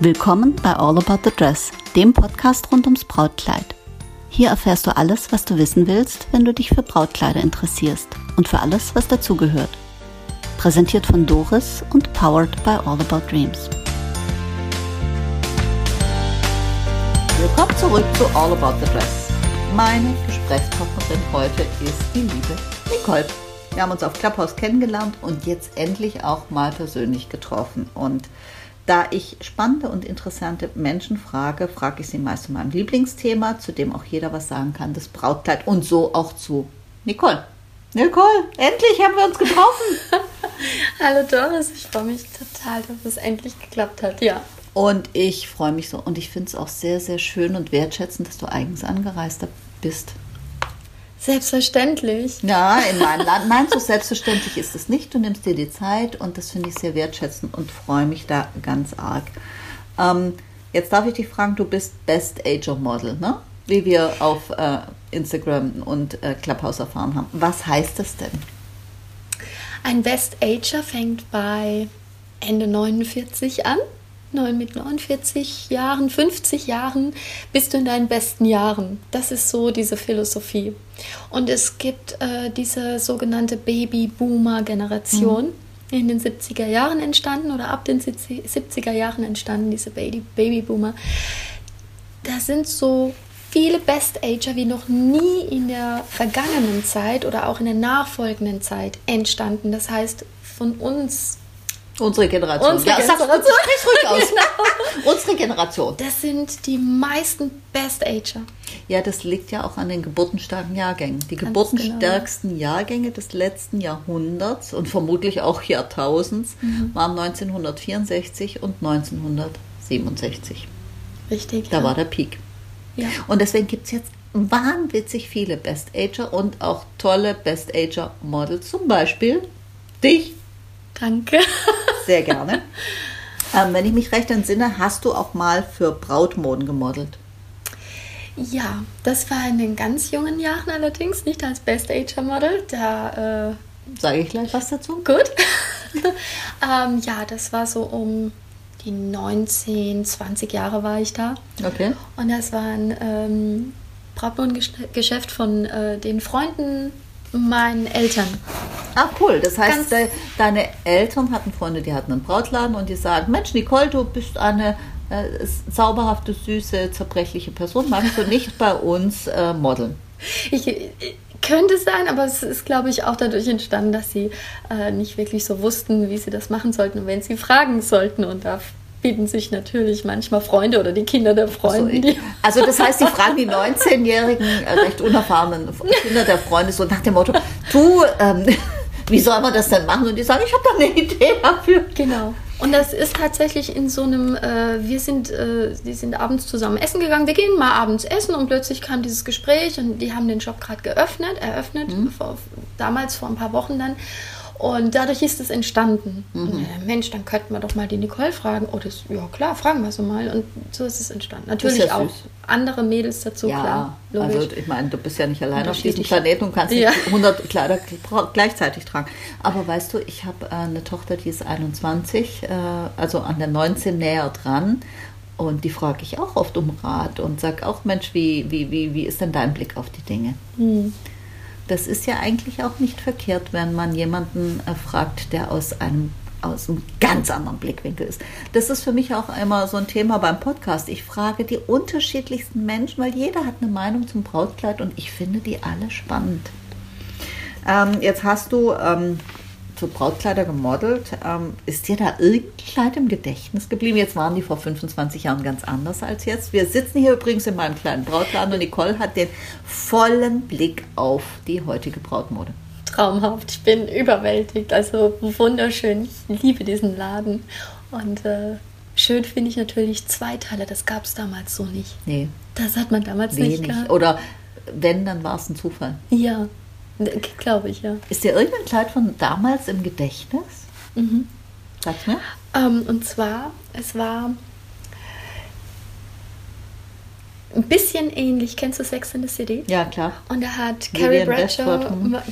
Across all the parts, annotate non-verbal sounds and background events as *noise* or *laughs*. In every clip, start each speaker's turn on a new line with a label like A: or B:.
A: Willkommen bei All About the Dress, dem Podcast rund ums Brautkleid. Hier erfährst du alles, was du wissen willst, wenn du dich für Brautkleider interessierst und für alles, was dazugehört. Präsentiert von Doris und powered by All About Dreams. Willkommen zurück zu All About the Dress. Meine Gesprächspartnerin heute ist die liebe Nicole. Wir haben uns auf Clubhouse kennengelernt und jetzt endlich auch mal persönlich getroffen. Und da ich spannende und interessante Menschen frage, frage ich sie meist zu meinem Lieblingsthema, zu dem auch jeder was sagen kann, das Brautkleid und so auch zu Nicole. Nicole, endlich haben wir uns getroffen. *laughs*
B: Hallo Doris, ich freue mich total, dass es endlich geklappt hat, ja.
A: Und ich freue mich so und ich finde es auch sehr, sehr schön und wertschätzend, dass du eigens angereist bist.
B: Selbstverständlich.
A: Ja, in meinem Land. Nein, so selbstverständlich ist es nicht. Du nimmst dir die Zeit und das finde ich sehr wertschätzend und freue mich da ganz arg. Ähm, jetzt darf ich dich fragen, du bist Best Ager Model, ne? Wie wir auf äh, Instagram und äh, Clubhouse erfahren haben. Was heißt das denn?
B: Ein Best Ager fängt bei Ende 49 an mit 49 Jahren, 50 Jahren bist du in deinen besten Jahren. Das ist so diese Philosophie. Und es gibt äh, diese sogenannte Baby-Boomer-Generation. Mhm. In den 70er Jahren entstanden oder ab den 70er Jahren entstanden, diese Baby Babyboomer. Da sind so viele Best-Ager wie noch nie in der vergangenen Zeit oder auch in der nachfolgenden Zeit entstanden. Das heißt, von uns
A: Unsere Generation.
B: Unsere ja, Generation.
A: Sag's ruhig aus. *laughs* Genau. Unsere Generation.
B: Das sind die meisten Best-Ager.
A: Ja, das liegt ja auch an den geburtenstarken Jahrgängen. Die Ganz geburtenstärksten genau. Jahrgänge des letzten Jahrhunderts und vermutlich auch Jahrtausends mhm. waren 1964 und 1967.
B: Richtig.
A: Da ja. war der Peak. Ja. Und deswegen gibt es jetzt wahnwitzig viele Best-Ager und auch tolle Best-Ager-Models. Zum Beispiel dich.
B: Danke.
A: Sehr gerne. Ähm, wenn ich mich recht entsinne, hast du auch mal für Brautmoden gemodelt.
B: Ja, das war in den ganz jungen Jahren allerdings, nicht als Best Ager Model. Da äh,
A: sage ich gleich was dazu.
B: Gut. *laughs* ähm, ja, das war so um die 19, 20 Jahre war ich da.
A: Okay.
B: Und das war ein ähm, Brautmodengeschäft von äh, den Freunden meinen Eltern.
A: Ah, cool. Das heißt, de, deine Eltern hatten Freunde, die hatten einen Brautladen und die sagen, Mensch, Nicole, du bist eine äh, zauberhafte, süße, zerbrechliche Person. Magst du nicht bei uns äh, modeln?
B: Ich, ich, könnte sein, aber es ist, glaube ich, auch dadurch entstanden, dass sie äh, nicht wirklich so wussten, wie sie das machen sollten und wenn sie fragen sollten. Und da bieten sich natürlich manchmal Freunde oder die Kinder der Freunde.
A: Also, also das heißt, die fragen die 19-jährigen, äh, recht unerfahrenen Kinder der Freunde so nach dem Motto, du, ähm, *laughs* wie soll man das denn machen? Und die sagen, ich habe da eine Idee dafür.
B: Genau. Und das ist tatsächlich in so einem, äh, wir sind, äh, die sind abends zusammen essen gegangen, wir gehen mal abends essen und plötzlich kam dieses Gespräch und die haben den Shop gerade geöffnet, eröffnet, mhm. vor, damals vor ein paar Wochen dann. Und dadurch ist es entstanden. Mhm. Äh, Mensch, dann könnten wir doch mal die Nicole fragen. Oh, das, ja klar, fragen wir sie mal. Und so ist es entstanden. Natürlich ja auch andere Mädels dazu,
A: ja,
B: klar.
A: Logisch. Also ich meine, du bist ja nicht allein auf diesem Planeten und kannst ja. nicht 100 Kleider gleichzeitig tragen. Aber weißt du, ich habe äh, eine Tochter, die ist 21, äh, also an der 19 näher dran. Und die frage ich auch oft um Rat und sage auch, Mensch, wie, wie, wie, wie ist denn dein Blick auf die Dinge? Mhm das ist ja eigentlich auch nicht verkehrt, wenn man jemanden äh, fragt, der aus einem aus einem ganz anderen Blickwinkel ist. Das ist für mich auch immer so ein Thema beim Podcast. Ich frage die unterschiedlichsten Menschen, weil jeder hat eine Meinung zum Brautkleid und ich finde die alle spannend. Ähm, jetzt hast du ähm, für Brautkleider gemodelt. Ähm, ist dir da irgendein im Gedächtnis geblieben? Jetzt waren die vor 25 Jahren ganz anders als jetzt. Wir sitzen hier übrigens in meinem kleinen Brautladen und Nicole hat den vollen Blick auf die heutige Brautmode.
B: Traumhaft, ich bin überwältigt, also wunderschön. Ich liebe diesen Laden und äh, schön finde ich natürlich Zweiteile, das gab es damals so nicht.
A: Nee.
B: Das hat man damals Wenig. nicht gehabt.
A: Oder wenn, dann war es ein Zufall.
B: Ja, Glaube ich, ja.
A: Ist dir irgendein Kleid von damals im Gedächtnis? Mhm. Sag's mir.
B: Ähm, und zwar, es war ein bisschen ähnlich. Kennst du Sex in the City?
A: Ja, klar.
B: Und da hat Carrie Bradshaw,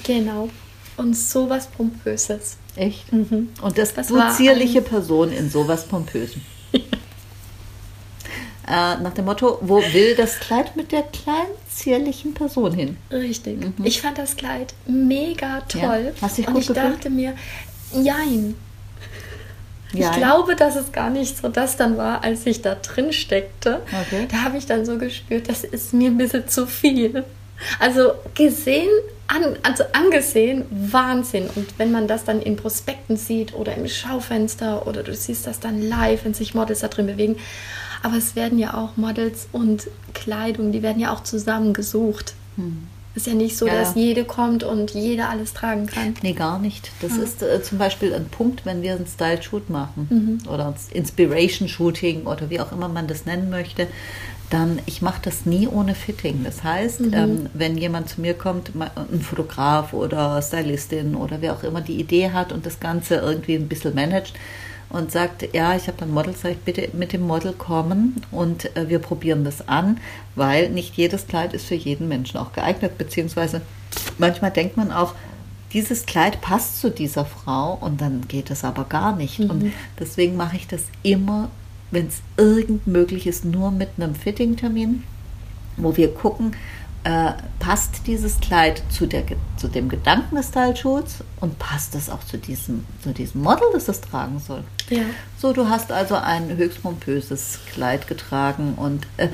B: genau, und sowas Pompöses.
A: Echt? Mhm. Und das, das du zierliche Person in sowas Pompösen. *laughs* Äh, nach dem Motto, wo will das Kleid mit der kleinen, zierlichen Person hin?
B: Richtig. Mhm. Ich fand das Kleid mega toll. Ja.
A: Hast dich
B: gut Und ich gefühlt? dachte mir, jein. Ich glaube, dass es gar nicht so das dann war, als ich da drin steckte. Okay. Da habe ich dann so gespürt, das ist mir ein bisschen zu viel. Also gesehen, an, also angesehen, Wahnsinn. Und wenn man das dann in Prospekten sieht oder im Schaufenster oder du siehst das dann live, wenn sich Models da drin bewegen. Aber es werden ja auch Models und Kleidung, die werden ja auch zusammengesucht. Hm. Ist ja nicht so, ja. dass jede kommt und jeder alles tragen kann.
A: Nee, gar nicht. Das ja. ist äh, zum Beispiel ein Punkt, wenn wir einen Style-Shoot machen mhm. oder ein Inspiration-Shooting oder wie auch immer man das nennen möchte, dann ich mache das nie ohne Fitting. Das heißt, mhm. ähm, wenn jemand zu mir kommt, ein Fotograf oder Stylistin oder wer auch immer die Idee hat und das Ganze irgendwie ein bisschen managt, und sagt, ja, ich habe ein Model, sage ich, bitte mit dem Model kommen und äh, wir probieren das an, weil nicht jedes Kleid ist für jeden Menschen auch geeignet, beziehungsweise manchmal denkt man auch, dieses Kleid passt zu dieser Frau und dann geht es aber gar nicht. Mhm. Und deswegen mache ich das immer, wenn es irgend möglich ist, nur mit einem Fitting-Termin, wo wir gucken, äh, passt dieses Kleid zu, der, zu dem Gedanken des Teilschutz und passt es auch zu diesem, zu diesem Model, das es tragen soll. Ja. So, du hast also ein höchst pompöses Kleid getragen und äh,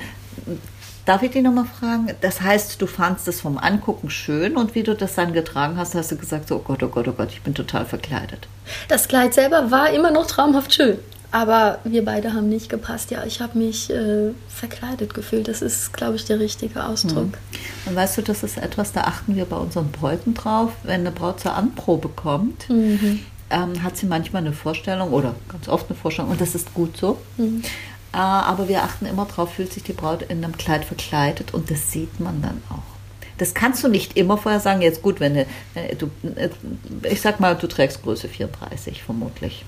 A: Darf ich dich nochmal fragen? Das heißt, du fandst es vom Angucken schön und wie du das dann getragen hast, hast du gesagt, so, oh Gott, oh Gott, oh Gott, ich bin total verkleidet.
B: Das Kleid selber war immer noch traumhaft schön. Aber wir beide haben nicht gepasst. Ja, ich habe mich äh, verkleidet gefühlt. Das ist, glaube ich, der richtige Ausdruck. Mhm.
A: Und weißt du, das ist etwas, da achten wir bei unseren Bräuten drauf. Wenn eine Braut zur Anprobe kommt, mhm. ähm, hat sie manchmal eine Vorstellung oder ganz oft eine Vorstellung und das ist gut so. Mhm. Äh, aber wir achten immer drauf, fühlt sich die Braut in einem Kleid verkleidet und das sieht man dann auch. Das kannst du nicht immer vorher sagen. Jetzt gut, wenn du, du ich sag mal, du trägst Größe 34 vermutlich.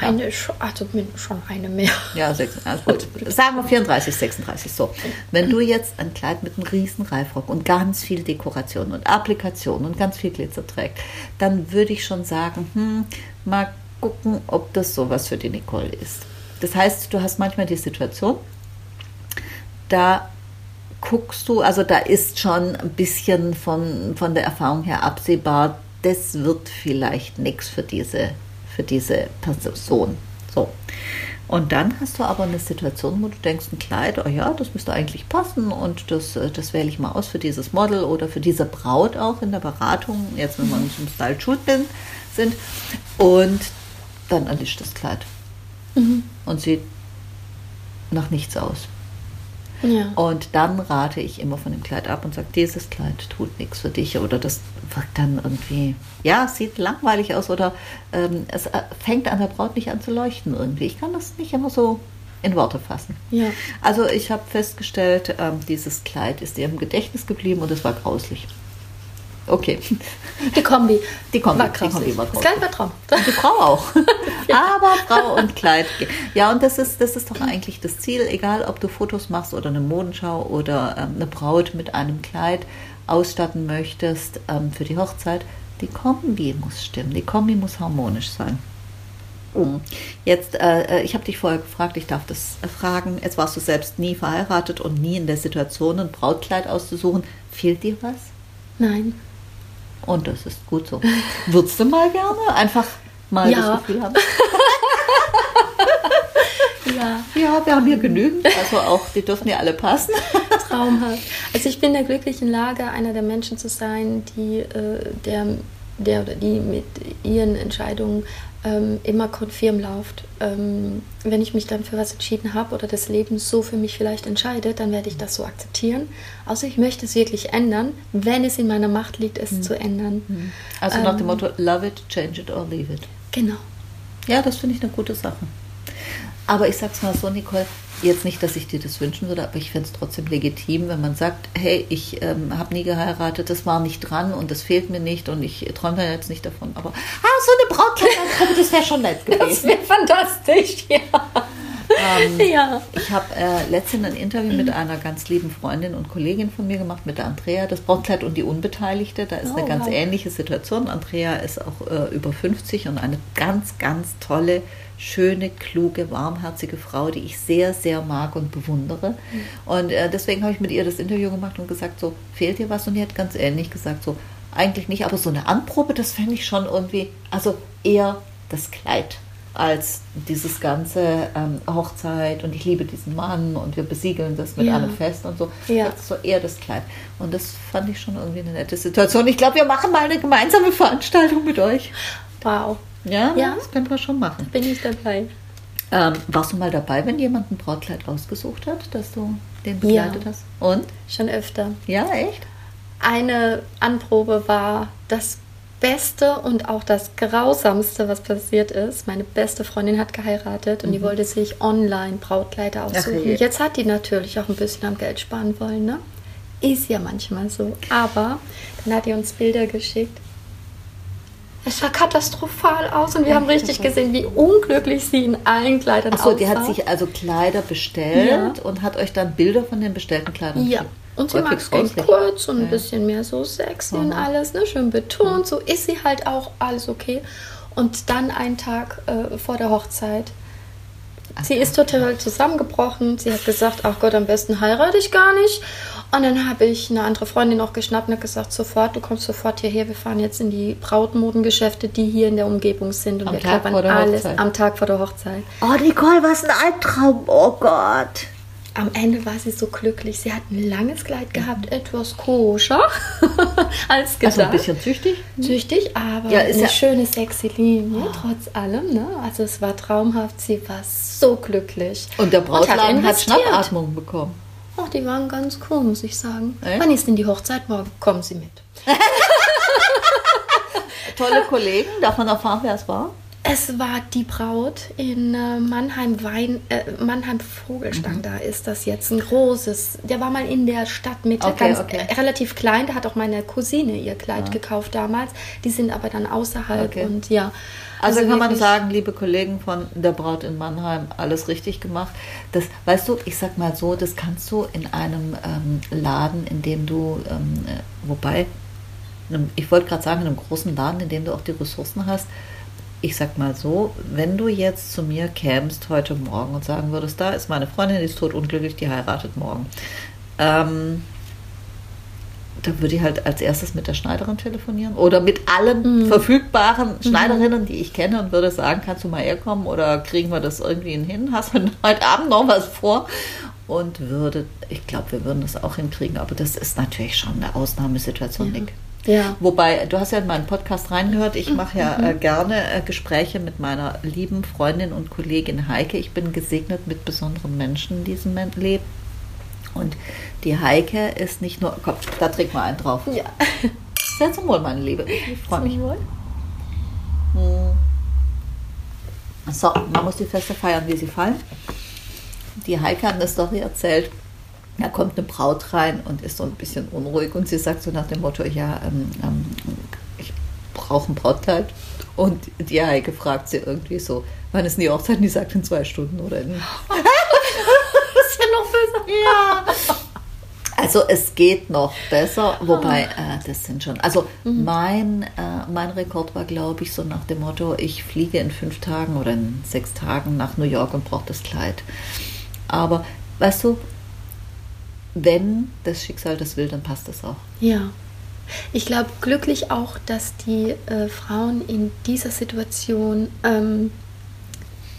B: Eine, also schon eine mehr.
A: Ja, also gut. *laughs* Sagen wir 34, 36, so. Wenn du jetzt ein Kleid mit einem riesen Reifrock und ganz viel Dekoration und Applikation und ganz viel Glitzer trägst, dann würde ich schon sagen, hm, mal gucken, ob das sowas für die Nicole ist. Das heißt, du hast manchmal die Situation, da guckst du, also da ist schon ein bisschen von, von der Erfahrung her absehbar, das wird vielleicht nichts für diese für diese Person. So. Und dann hast du aber eine Situation, wo du denkst, ein Kleid, oh ja, das müsste eigentlich passen und das, äh, das wähle ich mal aus für dieses Model oder für diese Braut auch in der Beratung, jetzt wenn wir uns im Style Shoot sind. Und dann erlischt das Kleid mhm. und sieht nach nichts aus. Ja. Und dann rate ich immer von dem Kleid ab und sage, dieses Kleid tut nichts für dich oder das wirkt dann irgendwie, ja, sieht langweilig aus oder ähm, es äh, fängt an der Braut nicht an zu leuchten irgendwie. Ich kann das nicht immer so in Worte fassen. Ja. Also ich habe festgestellt, ähm, dieses Kleid ist ihr im Gedächtnis geblieben und es war grauslich. Okay. *laughs*
B: Die Kombi.
A: Die Kombi war, die Kombi war
B: Das Kleid war Traum.
A: Die Frau auch. *laughs* *laughs* Aber Frau und Kleid. Ja, und das ist, das ist doch eigentlich das Ziel, egal ob du Fotos machst oder eine Modenschau oder ähm, eine Braut mit einem Kleid ausstatten möchtest ähm, für die Hochzeit. Die Kombi muss stimmen, die Kombi muss harmonisch sein. Mhm. Jetzt, äh, äh, ich habe dich vorher gefragt, ich darf das fragen. Jetzt warst du selbst nie verheiratet und nie in der Situation, ein Brautkleid auszusuchen. Fehlt dir was?
B: Nein.
A: Und das ist gut so. Würdest du mal gerne einfach mal ja. das Gefühl haben? *laughs* ja. Ja, wir haben hier genügend. Also auch, die dürfen ja alle passen.
B: Traumhaft. Also ich bin in der glücklichen Lage, einer der Menschen zu sein, die äh, der, der oder die mit ihren Entscheidungen ähm, immer konfirm läuft. Ähm, wenn ich mich dann für was entschieden habe oder das Leben so für mich vielleicht entscheidet, dann werde ich das so akzeptieren. Außer ich möchte es wirklich ändern, wenn es in meiner Macht liegt, es mhm. zu ändern. Mhm.
A: Also nach dem ähm, Motto, love it, change it or leave it.
B: Genau.
A: Ja, das finde ich eine gute Sache. Aber ich sag's mal so, Nicole, jetzt nicht, dass ich dir das wünschen würde, aber ich fände es trotzdem legitim, wenn man sagt, hey, ich ähm, habe nie geheiratet, das war nicht dran und das fehlt mir nicht und ich träume jetzt nicht davon. Aber ah, so eine Brautkleidergruppe, *laughs* das wäre schon nett gewesen.
B: Das wäre fantastisch, ja.
A: ähm, *laughs* ja. Ich habe äh, letztens ein Interview mit einer ganz lieben Freundin und Kollegin von mir gemacht, mit der Andrea, das Brautkleid und die Unbeteiligte. Da ist oh, eine ganz wow. ähnliche Situation. Andrea ist auch äh, über 50 und eine ganz, ganz tolle, schöne, kluge, warmherzige Frau, die ich sehr, sehr mag und bewundere. Und äh, deswegen habe ich mit ihr das Interview gemacht und gesagt, so, fehlt dir was? Und die hat ganz ähnlich gesagt, so, eigentlich nicht, aber so eine Anprobe, das fände ich schon irgendwie, also eher das Kleid als dieses ganze ähm, Hochzeit und ich liebe diesen Mann und wir besiegeln das mit ja. einem Fest und so. Ja. Das ist so eher das Kleid. Und das fand ich schon irgendwie eine nette Situation. Ich glaube, wir machen mal eine gemeinsame Veranstaltung mit euch.
B: Wow.
A: Ja, ja. das können wir schon machen.
B: Bin ich dabei.
A: Ähm, warst du mal dabei, wenn jemand ein Brautkleid ausgesucht hat, dass du den begleitet ja. hast? Und?
B: Schon öfter.
A: Ja, echt?
B: Eine Anprobe war das Beste und auch das Grausamste, was passiert ist. Meine beste Freundin hat geheiratet und mhm. die wollte sich online Brautkleider aussuchen. Okay. Jetzt hat die natürlich auch ein bisschen am Geld sparen wollen, ne? Ist ja manchmal so. Aber dann hat die uns Bilder geschickt. Es sah katastrophal aus und wir haben richtig gesehen, wie unglücklich sie in allen Kleidern
A: aussah. Achso, die hat sich also Kleider bestellt ja. und hat euch dann Bilder von den bestellten Kleidern
B: Ja. Geschickt. Und sie mag es ganz kurz und ein bisschen mehr so sexy mhm. und alles, ne? schön betont. Mhm. So ist sie halt auch alles okay. Und dann einen Tag äh, vor der Hochzeit. Sie ist total zusammengebrochen. Sie hat gesagt, ach Gott, am besten heirate ich gar nicht. Und dann habe ich eine andere Freundin noch geschnappt und hat gesagt, sofort, du kommst sofort hierher. Wir fahren jetzt in die Brautmodengeschäfte, die hier in der Umgebung sind. Und am wir klappern alles Hochzeit. am Tag vor der Hochzeit.
A: Oh, Nicole, was ein Albtraum. Oh Gott
B: am Ende war sie so glücklich. Sie hat ein langes Kleid gehabt, etwas koscher *laughs* als gedacht.
A: Also ein bisschen züchtig?
B: Züchtig, aber ja, eine ja schöne, sexy Linie, oh. trotz allem. Ne? Also es war traumhaft. Sie war so glücklich.
A: Und der Brautladen hat, hat Schnappatmung bekommen.
B: Ach, die waren ganz cool, muss ich sagen. Äh? Wann ist denn die Hochzeit? Morgen kommen Sie mit. *laughs*
A: Tolle Kollegen. Darf man erfahren, wer es war?
B: Es war die Braut in äh, Mannheim Wein, äh, Mannheim Vogelstang. Mhm. Da ist das jetzt ein großes. Der war mal in der Stadtmitte, okay, ganz okay. Äh, relativ klein. Da hat auch meine Cousine ihr Kleid ja. gekauft damals. Die sind aber dann außerhalb okay. und ja.
A: Also, also kann man sagen, liebe Kollegen von der Braut in Mannheim, alles richtig gemacht. Das, weißt du, ich sag mal so, das kannst du in einem ähm, Laden, in dem du, ähm, äh, wobei, ich wollte gerade sagen, in einem großen Laden, in dem du auch die Ressourcen hast, ich sag mal so, wenn du jetzt zu mir kämst heute Morgen und sagen würdest, da ist meine Freundin, die ist tot unglücklich, die heiratet morgen. Ähm, da würde ich halt als erstes mit der Schneiderin telefonieren oder mit allen mhm. verfügbaren mhm. Schneiderinnen, die ich kenne und würde sagen, kannst du mal herkommen oder kriegen wir das irgendwie hin? Hast du heute Abend noch was vor? Und würde, ich glaube, wir würden das auch hinkriegen, aber das ist natürlich schon eine Ausnahmesituation, ja. Nick. Ja. Wobei, du hast ja in meinen Podcast reingehört, ich mache ja äh, mhm. gerne äh, Gespräche mit meiner lieben Freundin und Kollegin Heike. Ich bin gesegnet mit besonderen Menschen in diesem Leben. Und die Heike ist nicht nur, komm, da trägt mal einen drauf. Ja. *laughs* Sehr zum Wohl, meine Liebe. Ich freue mich. Wohl. Hm. So, man muss die Feste feiern, wie sie fallen. Die Heike hat eine Story erzählt da kommt eine Braut rein und ist so ein bisschen unruhig und sie sagt so nach dem Motto, ja, ähm, ähm, ich brauche ein Brautkleid. Und die Heike fragt sie irgendwie so, wann ist denn die Hochzeit? Und die sagt in zwei Stunden oder in... *laughs*
B: das ist ja noch besser.
A: Ja. Also es geht noch besser, wobei äh, das sind schon. Also mhm. mein, äh, mein Rekord war, glaube ich, so nach dem Motto, ich fliege in fünf Tagen oder in sechs Tagen nach New York und brauche das Kleid. Aber weißt du, wenn das Schicksal das will, dann passt das auch.
B: Ja. Ich glaube glücklich auch, dass die äh, Frauen in dieser Situation ähm,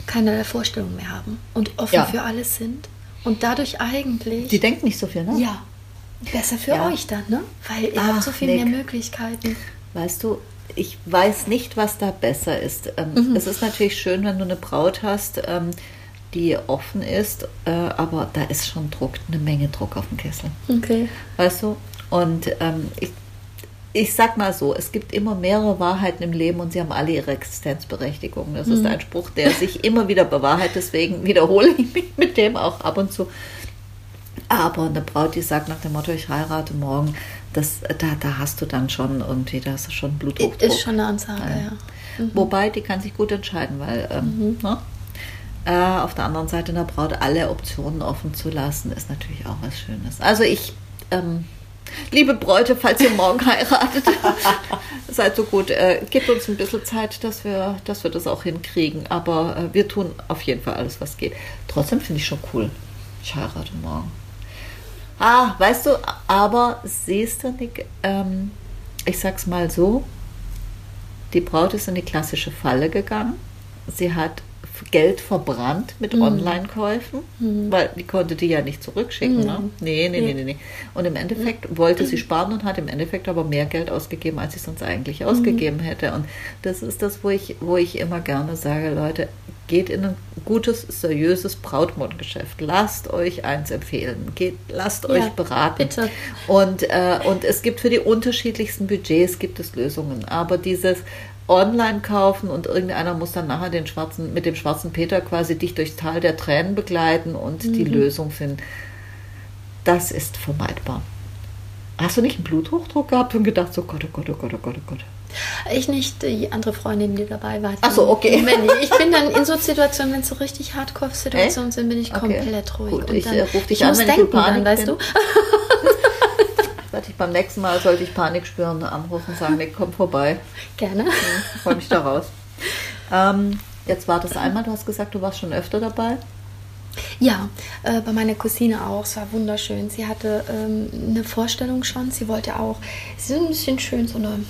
B: keine Vorstellung mehr haben und offen ja. für alles sind und dadurch eigentlich.
A: Die denken nicht so viel, ne?
B: Ja. Besser für ja. euch dann, ne? Weil ihr Ach, habt so viel Nick. mehr Möglichkeiten.
A: Weißt du, ich weiß nicht, was da besser ist. Ähm, mhm. Es ist natürlich schön, wenn du eine Braut hast, ähm, die offen ist, äh, aber da ist schon Druck, eine Menge Druck auf dem Kessel.
B: Okay.
A: Weißt du? Und ähm, ich, ich sag mal so, es gibt immer mehrere Wahrheiten im Leben und sie haben alle ihre Existenzberechtigung. Das mhm. ist ein Spruch, der sich immer wieder bewahrheitet, deswegen wiederhole ich mich mit dem auch ab und zu. Aber eine Braut, die sagt nach dem Motto, ich heirate morgen, das, da, da hast du dann schon irgendwie, da hast du schon Bluthochdruck.
B: Ist schon eine Ansage, ja. ja.
A: Mhm. Wobei, die kann sich gut entscheiden, weil ähm, mhm. ne? äh, auf der anderen Seite einer Braut alle Optionen offen zu lassen, ist natürlich auch was Schönes. Also ich, ähm, liebe Bräute, falls ihr morgen *laughs* heiratet, *laughs* seid so gut, äh, gebt uns ein bisschen Zeit, dass wir, dass wir das auch hinkriegen. Aber äh, wir tun auf jeden Fall alles, was geht. Trotzdem finde ich schon cool. Ich heirate morgen. Ah, weißt du, aber siehst du, Nick, ähm, ich sag's mal so, die Braut ist in die klassische Falle gegangen. Sie hat Geld verbrannt mit mhm. Online-Käufen, mhm. weil die konnte die ja nicht zurückschicken. Mhm. Ne? Nee, nee, nee, nee, nee. Und im Endeffekt wollte sie sparen und hat im Endeffekt aber mehr Geld ausgegeben, als sie sonst eigentlich ausgegeben hätte. Und das ist das, wo ich, wo ich immer gerne sage, Leute, geht in ein gutes, seriöses Brautmondgeschäft. Lasst euch eins empfehlen. Geht, lasst ja, euch beraten. Bitte. Und, äh, und es gibt für die unterschiedlichsten Budgets gibt es Lösungen. Aber dieses online kaufen und irgendeiner muss dann nachher den schwarzen, mit dem schwarzen Peter quasi dich durchs Tal der Tränen begleiten und mhm. die Lösung finden. Das ist vermeidbar. Hast du nicht einen Bluthochdruck gehabt und gedacht, so Gott, oh Gott, oh Gott, oh Gott, oh Gott?
B: Ich nicht, die andere Freundin, die dabei war.
A: Achso, okay.
B: Ich, ich bin dann in so Situationen, wenn es so richtig Hardcore-Situationen sind, bin ich okay. komplett ruhig.
A: Gut, und ich dann, äh, rufe dich ich an, muss wenn denken, ich dann, weißt du? *laughs* Warte ich beim nächsten Mal, sollte ich Panik spüren, anrufen und sagen, Nick, komm vorbei.
B: Gerne. Ja,
A: Freue mich daraus. Ähm, jetzt war das einmal, du hast gesagt, du warst schon öfter dabei.
B: Ja, äh, bei meiner Cousine auch. Es war wunderschön. Sie hatte ähm, eine Vorstellung schon. Sie wollte auch, sie ist ein bisschen schön, so eine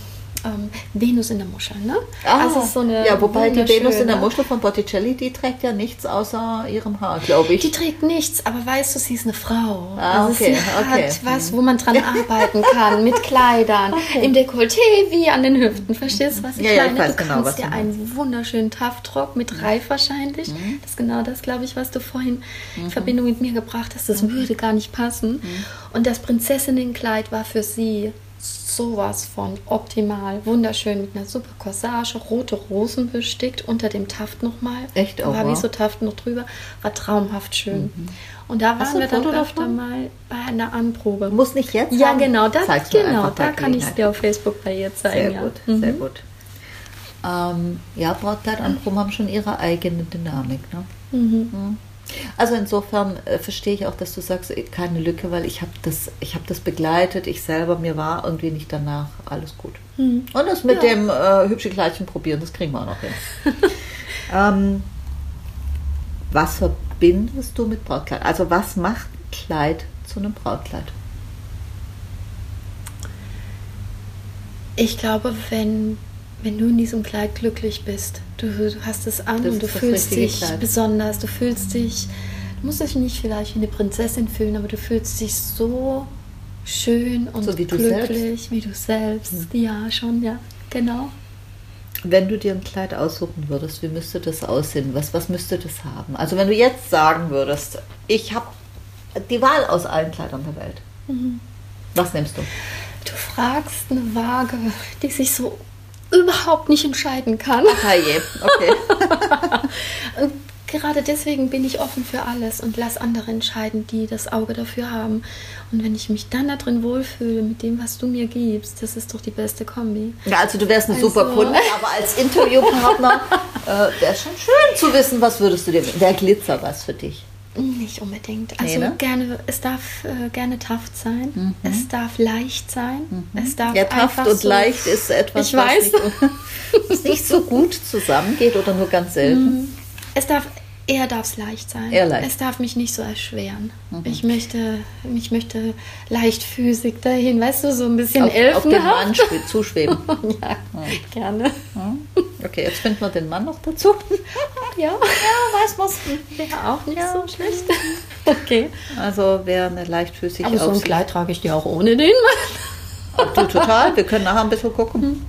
B: ähm, Venus in der Muschel, ne?
A: Ah, also so eine ja, wobei die Venus in der Muschel von Botticelli, die trägt ja nichts außer ihrem Haar, glaube ich.
B: Die trägt nichts, aber weißt du, sie ist eine Frau. Ah, also okay, sie okay. hat was, wo man dran arbeiten kann, mit *laughs* Kleidern, okay. im Dekolleté wie an den Hüften. Verstehst du, was ich ja, meine? Ja, ich weiß du genau, kannst dir einen wunderschönen Taftrock mit Reif wahrscheinlich. Mhm. Das ist genau das, glaube ich, was du vorhin in mhm. Verbindung mit mir gebracht hast. Das mhm. würde gar nicht passen. Mhm. Und das Prinzessinnenkleid war für sie sowas von optimal, wunderschön mit einer super Corsage, rote Rosen bestickt, unter dem Taft nochmal.
A: Echt?
B: Oh, war wie so Taft noch drüber, war traumhaft schön. Mhm. Und da waren wir dann öfter davon? mal bei einer Anprobe.
A: Muss nicht jetzt
B: Ja, haben? genau, das, genau da kann ich es dir auf Facebook bei ihr zeigen.
A: Sehr ja. gut, mhm. sehr gut. Ähm, ja, Brautkleidanproben haben schon ihre eigene Dynamik. Ne? Mhm. Also insofern äh, verstehe ich auch, dass du sagst, äh, keine Lücke, weil ich habe das, ich das begleitet, ich selber, mir war irgendwie nicht danach alles gut. Mhm. Und das mit ja. dem äh, hübsche Kleidchen probieren, das kriegen wir auch noch hin. *laughs* ähm, was verbindest du mit Brautkleid? Also was macht ein Kleid zu einem Brautkleid?
B: Ich glaube, wenn wenn du in diesem Kleid glücklich bist, du, du hast es an das und du fühlst dich Kleid. besonders, du fühlst dich, du musst dich nicht vielleicht wie eine Prinzessin fühlen, aber du fühlst dich so schön und so wie glücklich, wie du selbst. Hm. Ja, schon, ja, genau.
A: Wenn du dir ein Kleid aussuchen würdest, wie müsste das aussehen? Was, was müsste das haben? Also wenn du jetzt sagen würdest, ich habe die Wahl aus allen Kleidern der Welt. Mhm. Was nimmst du?
B: Du fragst eine Waage, die sich so überhaupt nicht entscheiden kann.
A: Ach je, okay. *laughs*
B: und gerade deswegen bin ich offen für alles und lass andere entscheiden, die das Auge dafür haben. Und wenn ich mich dann da drin wohlfühle mit dem, was du mir gibst, das ist doch die beste Kombi.
A: Ja, also du wärst eine also. super Kunde, aber als Interviewpartner äh, wäre schon schön zu wissen, was würdest du dir. Wäre Glitzer was für dich?
B: Nicht unbedingt. Also nee, ne? gerne, es darf äh, gerne taft sein. Mhm. Es darf leicht sein. Mhm. Es darf
A: ja, taft und so, leicht ist etwas,
B: ich weiß.
A: Nicht, *laughs* was nicht so gut zusammengeht oder nur ganz selten.
B: Mhm. Es darf Eher darf es leicht sein.
A: Eher leicht.
B: Es darf mich nicht so erschweren. Mhm. Ich möchte, ich möchte leichtfüßig dahin, weißt du, so ein bisschen auf,
A: elfenhaft. Auf den Mann zuschweben. *laughs*
B: ja, mhm. gerne.
A: Okay, jetzt finden wir den Mann noch dazu. *laughs*
B: ja, ja, weiß was. Wäre auch nicht ja. so schlecht. *laughs* okay.
A: Also wäre eine leichtfüßig.
B: Aber so ein Kleid trage ich dir auch ohne den
A: Mann. du total. Wir können nachher ein bisschen gucken.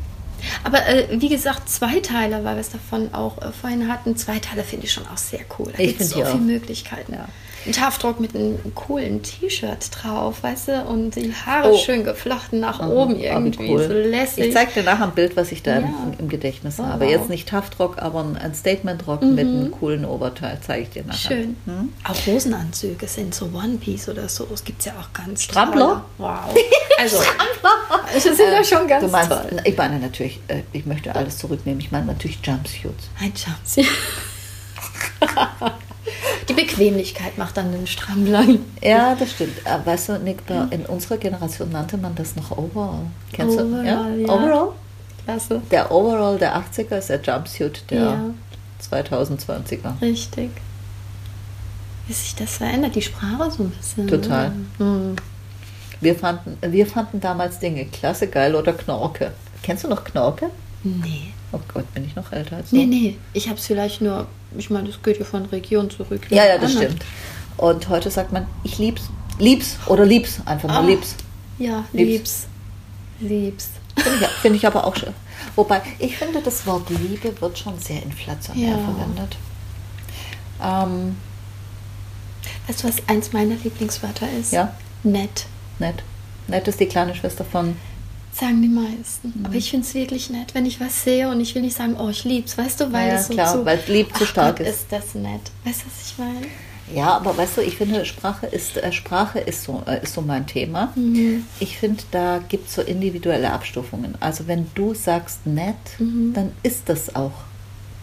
B: Aber äh, wie gesagt, Zweiteiler, weil wir es davon auch äh, vorhin hatten, Zweiteiler finde ich schon auch sehr cool. Da gibt es so viele Möglichkeiten. Ja. Ein Taftdruck mit einem coolen T-Shirt drauf, weißt du, und die Haare oh. schön geflochten nach mhm. oben irgendwie, cool. so lässig.
A: Ich zeige dir nachher ein Bild, was ich da ja. im, im, Gedächtnis oh, habe. Wow. Jetzt nicht Taftrock, aber ein Statementrock mhm. mit einem coolen Oberteil zeige ich dir nachher.
B: Schön. Hm? Auch Hosenanzüge sind so One Piece oder so. Es gibt es ja auch ganz
A: Strampler?
B: Wow. *laughs* Also, also sind äh, ja schon ganz
A: du meinst,
B: toll.
A: Ich meine natürlich, äh, ich möchte alles zurücknehmen. Ich meine natürlich Jumpsuits.
B: Ein Jumpsuit. *laughs* Die Bequemlichkeit macht dann den Strammlein.
A: Ja, das stimmt. Aber weißt du, Nick, in unserer Generation nannte man das noch Overall. Kennst overall, du? Ja? ja? Overall? Klasse. Der Overall der 80er ist der Jumpsuit der ja. 2020er.
B: Richtig. Wie sich das verändert, die Sprache so ein bisschen.
A: Total. Mhm. Wir, fanden, wir fanden damals Dinge klasse, geil oder Knorke. Kennst du noch Knorke?
B: Nee.
A: Oh Gott, bin ich noch älter als du?
B: Nee, nee. Ich habe es vielleicht nur, ich meine, das geht ja von Region zu Region.
A: Ja, ja, das anders. stimmt. Und heute sagt man, ich lieb's. Lieb's oder lieb's. Einfach nur ah, lieb's.
B: Ja, lieb's. Lieb's.
A: Finde ich, find ich aber auch schön. Wobei, ich finde, das Wort Liebe wird schon sehr inflationär ja. verwendet. Ähm,
B: weißt du, was eins meiner Lieblingswörter ist?
A: Ja.
B: Nett.
A: Nett. Nett ist die kleine Schwester von
B: Sagen die meisten. Mhm. Aber ich finde es wirklich nett, wenn ich was sehe und ich will nicht sagen, oh, ich lieb's, weißt du, weil
A: ja,
B: es so
A: klar,
B: zu,
A: weil lieb zu stark
B: Gott,
A: ist.
B: ist das nett. Weißt du, was ich meine?
A: Ja, aber weißt du, ich finde, Sprache ist, äh, Sprache ist, so, äh, ist so mein Thema. Mhm. Ich finde, da gibt es so individuelle Abstufungen. Also wenn du sagst nett, mhm. dann ist das auch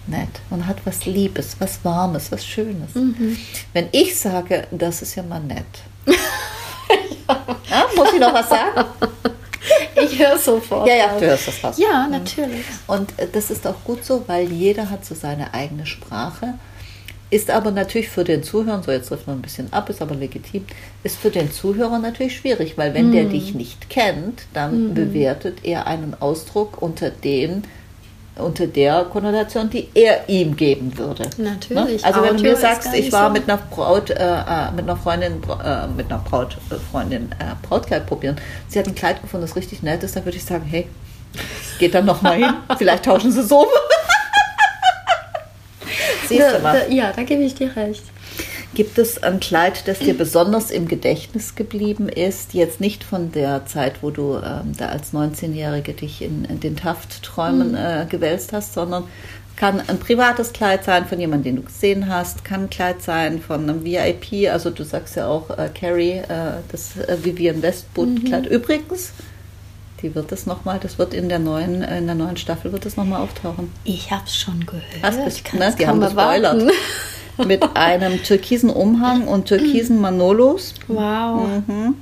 A: nett und hat was Liebes, was Warmes, was Schönes. Mhm. Wenn ich sage, das ist ja mal nett. ja. *laughs* Ja, muss ich noch was sagen? *laughs* *laughs*
B: Ich höre sofort.
A: Ja, ja, du hörst das fast.
B: Ja, natürlich.
A: Und äh, das ist auch gut so, weil jeder hat so seine eigene Sprache. Ist aber natürlich für den Zuhörer, so jetzt trifft man ein bisschen ab, ist aber legitim, ist für den Zuhörer natürlich schwierig, weil wenn mm. der mhm. dich nicht kennt, dann mm. bewertet er einen Ausdruck unter dem, unter der Konnotation, die er ihm geben würde.
B: Natürlich.
A: Ne? Also wenn du mir sagst, ich war so. mit einer Braut, äh, äh, mit einer Freundin, äh, mit einer Brautfreundin äh, äh, Brautkleid probieren. Sie hat ein Kleid gefunden, das richtig nett ist, dann würde ich sagen, hey, geht dann noch mal hin. *laughs* Vielleicht tauschen sie so. *laughs*
B: Siehst du mal. Ja, da gebe ich dir recht.
A: Gibt es ein Kleid, das dir besonders im Gedächtnis geblieben ist? Jetzt nicht von der Zeit, wo du ähm, da als 19-Jährige dich in, in den Taftträumen mhm. äh, gewälzt hast, sondern kann ein privates Kleid sein von jemandem, den du gesehen hast, kann ein Kleid sein von einem VIP, also du sagst ja auch äh, Carrie, äh, das äh, Vivian Westwood-Kleid. Mhm. Übrigens, die wird es nochmal, das wird in der neuen, in der neuen Staffel wird es nochmal auftauchen.
B: Ich habe es schon gehört.
A: Hast du, ich ne? Die haben gespoilert. *laughs* mit einem türkisen Umhang und türkisen Manolos.
B: Wow.
A: Mhm.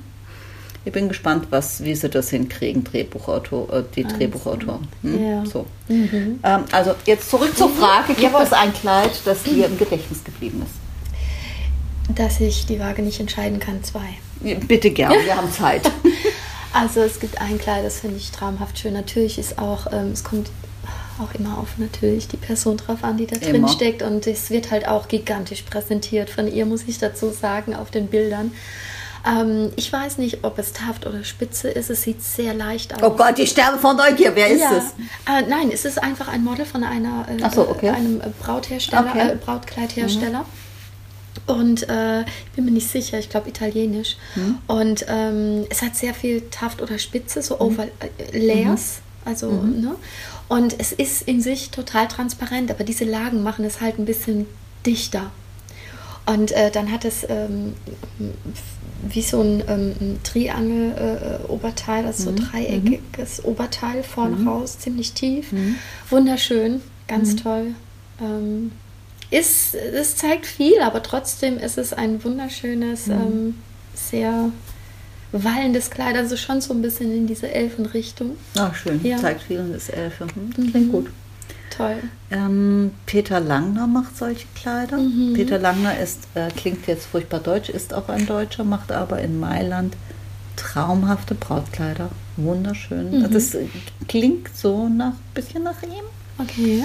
A: Ich bin gespannt, was, wie sie das hinkriegen, Drehbuchautor, äh, die also. Drehbuchautoren. Hm? Ja. So. Mhm. Ähm, also jetzt zurück zur Frage, gibt es ein Kleid, das dir im Gedächtnis geblieben ist?
B: Dass ich die Waage nicht entscheiden kann, zwei.
A: Bitte gerne, wir haben Zeit. *laughs*
B: Also es gibt ein Kleid, das finde ich traumhaft schön. Natürlich ist auch, ähm, es kommt auch immer auf natürlich die Person drauf an, die da drin immer. steckt. Und es wird halt auch gigantisch präsentiert von ihr, muss ich dazu sagen, auf den Bildern. Ähm, ich weiß nicht, ob es Taft oder Spitze ist. Es sieht sehr leicht aus.
A: Oh Gott, ich sterbe von Neugier. Wer ist ja. es?
B: Äh, nein, es ist einfach ein Model von einer,
A: äh, so, okay.
B: einem Brauthersteller, okay. äh, Brautkleidhersteller. Mhm. Und äh, ich bin mir nicht sicher, ich glaube italienisch. Mhm. Und ähm, es hat sehr viel Taft oder Spitze, so mhm. Overlayers. Mhm. Also, mhm. ne? Und es ist in sich total transparent, aber diese Lagen machen es halt ein bisschen dichter. Und äh, dann hat es ähm, wie so ein, ähm, Triangel-Oberteil, äh, also mhm. so dreieckiges mhm. Oberteil vorne mhm. raus, ziemlich tief. Mhm. Wunderschön, ganz mhm. toll. Ähm, ist, es zeigt viel, aber trotzdem ist es ein wunderschönes, mhm. ähm, sehr wallendes Kleid, also schon so ein bisschen in diese Elfenrichtung.
A: Ach, schön. Ja. Zeigt viel und ist Elfen. Hm, klingt mhm. gut.
B: Toll.
A: Ähm, Peter Langner macht solche Kleider. Mhm. Peter Langner ist, äh, klingt jetzt furchtbar deutsch, ist auch ein Deutscher, macht aber in Mailand traumhafte Brautkleider. Wunderschön. Mhm. Das klingt so nach bisschen nach ihm.
B: Okay.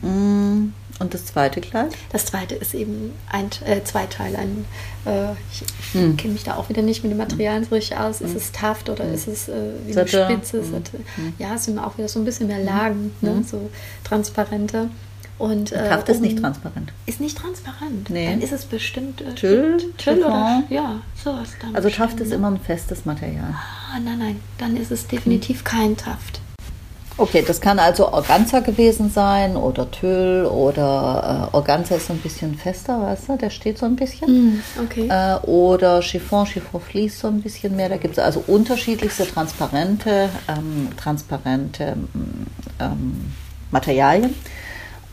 A: Mm, und das zweite Kleid?
B: Das zweite ist eben ein äh, Zweiteil. Ein, äh, ich hm. kenne mich da auch wieder nicht mit den Materialien so richtig aus. Hm. Ist es Taft oder hm. ist es äh, wie eine Spitze? Hm. hm. Ja, es sind auch wieder so ein bisschen mehr hm. Lagen, ne? so transparente. Und,
A: äh, Taft ist nicht transparent.
B: Ist nicht transparent. Nee. Dann ist es bestimmt äh,
A: Tüll,
B: Tüll oder ja, sowas
A: dann. Also Taft ist ne? immer ein festes Material.
B: Ah, nein, nein, dann ist es definitiv kein Taft.
A: Okay, das kann also Organza gewesen sein oder Tüll oder äh, Organza ist so ein bisschen fester, weißt du, der steht so ein bisschen.
B: Mm, okay.
A: Äh, oder Chiffon, Chiffon fließt so ein bisschen mehr. Da gibt es also unterschiedlichste transparente, ähm, transparente mm, ähm, Materialien.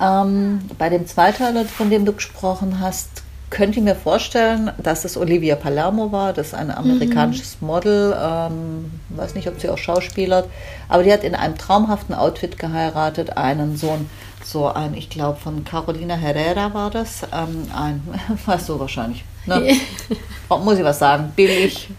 A: Ähm, bei dem Zweiteiler, von dem du gesprochen hast, könnte mir vorstellen, dass es Olivia Palermo war. Das ist ein amerikanisches mhm. Model. Ähm, weiß nicht, ob sie auch schauspielert. Aber die hat in einem traumhaften Outfit geheiratet. Einen Sohn, so ein, ich glaube, von Carolina Herrera war das. Ähm, ein, *laughs* weißt du wahrscheinlich. Ne? *laughs* Muss ich was sagen? Billig,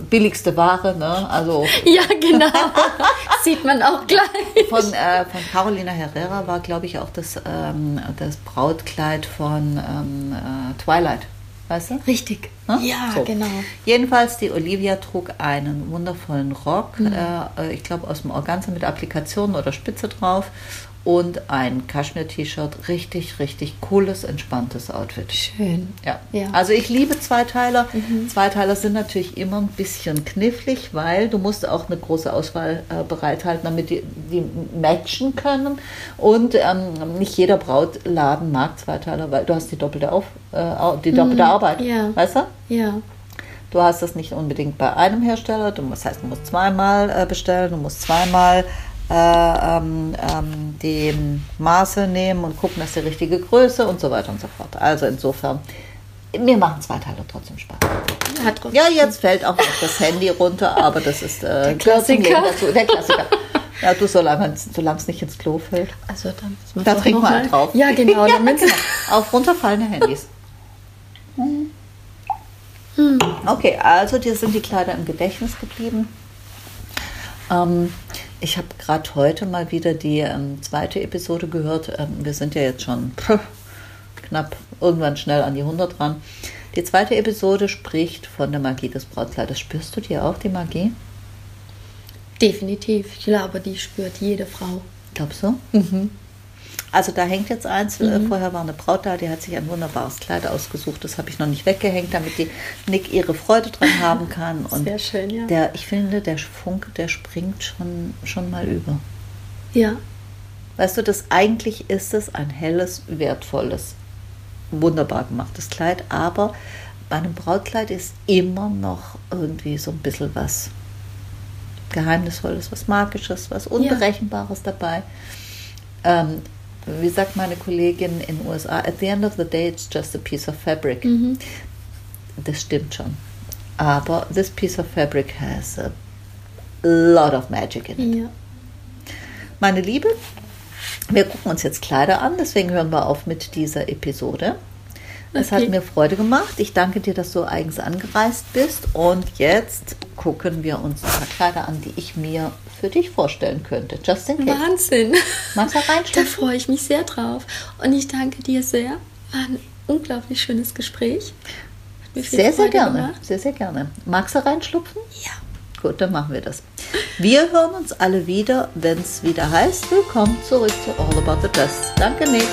A: billigste Ware, ne? Also *laughs*
B: ja, genau. *laughs* Sieht man auch gleich.
A: Von, äh, von Carolina Herrera war, glaube ich, auch das, ähm, das Brautkleid von ähm, äh, Twilight. Weißt du?
B: Richtig. Ne? Ja, so. genau.
A: Jedenfalls, die Olivia trug einen wundervollen Rock, mhm. äh, ich glaube aus dem Organza mit Applikationen oder Spitze drauf und ein Kaschmir-T-Shirt. Richtig, richtig cooles, entspanntes Outfit.
B: Schön.
A: Ja. ja. Also ich liebe Zweiteiler. Mhm. Zweiteiler sind natürlich immer ein bisschen knifflig, weil du musst auch eine große Auswahl äh, bereithalten, damit die, die matchen können. Und ähm, nicht jeder Brautladen mag Zweiteiler, weil du hast die doppelte, Auf, äh, die doppelte mhm. Arbeit. Ja. Weißt du?
B: Ja.
A: Du hast das nicht unbedingt bei einem Hersteller. Du, das heißt, du musst zweimal äh, bestellen, du musst zweimal äh, ähm, ähm, die Maße nehmen und gucken, dass die richtige Größe und so weiter und so fort. Also insofern, mir machen zwei Teile trotzdem Spaß. Ja, jetzt fällt auch noch das Handy runter, aber das ist äh,
B: der Klassiker.
A: Dazu, der Klassiker. Ja, du, solange es nicht ins Klo fällt.
B: Also dann
A: Da trinken wir halt drauf.
B: Ja, genau. *laughs* ja,
A: genau. Auf runterfallende Handys. Hm. Okay, also dir sind die Kleider im Gedächtnis geblieben. Ähm, ich habe gerade heute mal wieder die ähm, zweite Episode gehört. Ähm, wir sind ja jetzt schon pff, knapp irgendwann schnell an die 100 dran. Die zweite Episode spricht von der Magie des Brautkleides. Spürst du dir auch die Magie?
B: Definitiv. Ich glaube, die spürt jede Frau.
A: Glaubst du? Mhm. Also da hängt jetzt eins. Äh, mhm. Vorher war eine Braut da, die hat sich ein wunderbares Kleid ausgesucht. Das habe ich noch nicht weggehängt, damit die Nick ihre Freude dran *laughs* haben kann.
B: Und Sehr schön, ja.
A: Der, ich finde, der Funke, der springt schon, schon mal über.
B: Ja.
A: Weißt du, das eigentlich ist es ein helles, wertvolles, wunderbar gemachtes Kleid, aber bei einem Brautkleid ist immer noch irgendwie so ein bisschen was Geheimnisvolles, was Magisches, was Unberechenbares ja. dabei. Ähm, wie sagt meine Kollegin in den USA, at the end of the day it's just a piece of fabric. Mhm. Das stimmt schon. Aber this piece of fabric has a lot of magic in it. Ja. Meine Liebe, wir gucken uns jetzt Kleider an, deswegen hören wir auf mit dieser Episode. Es okay. hat mir Freude gemacht. Ich danke dir, dass du eigens angereist bist. Und jetzt gucken wir uns ein paar Kleider an, die ich mir für dich vorstellen könnte. Justin
B: Case. Wahnsinn.
A: Magst du
B: Da freue ich mich sehr drauf. Und ich danke dir sehr. War ein unglaublich schönes Gespräch.
A: Sehr, sehr gerne. Gemacht. Sehr, sehr gerne. Magst du reinschlupfen?
B: Ja.
A: Gut, dann machen wir das. Wir hören uns alle wieder, wenn es wieder heißt, willkommen zurück zu All About the Dress. Danke, Nick.